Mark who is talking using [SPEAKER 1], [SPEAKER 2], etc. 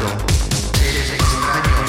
[SPEAKER 1] encuentro. Seres extraños.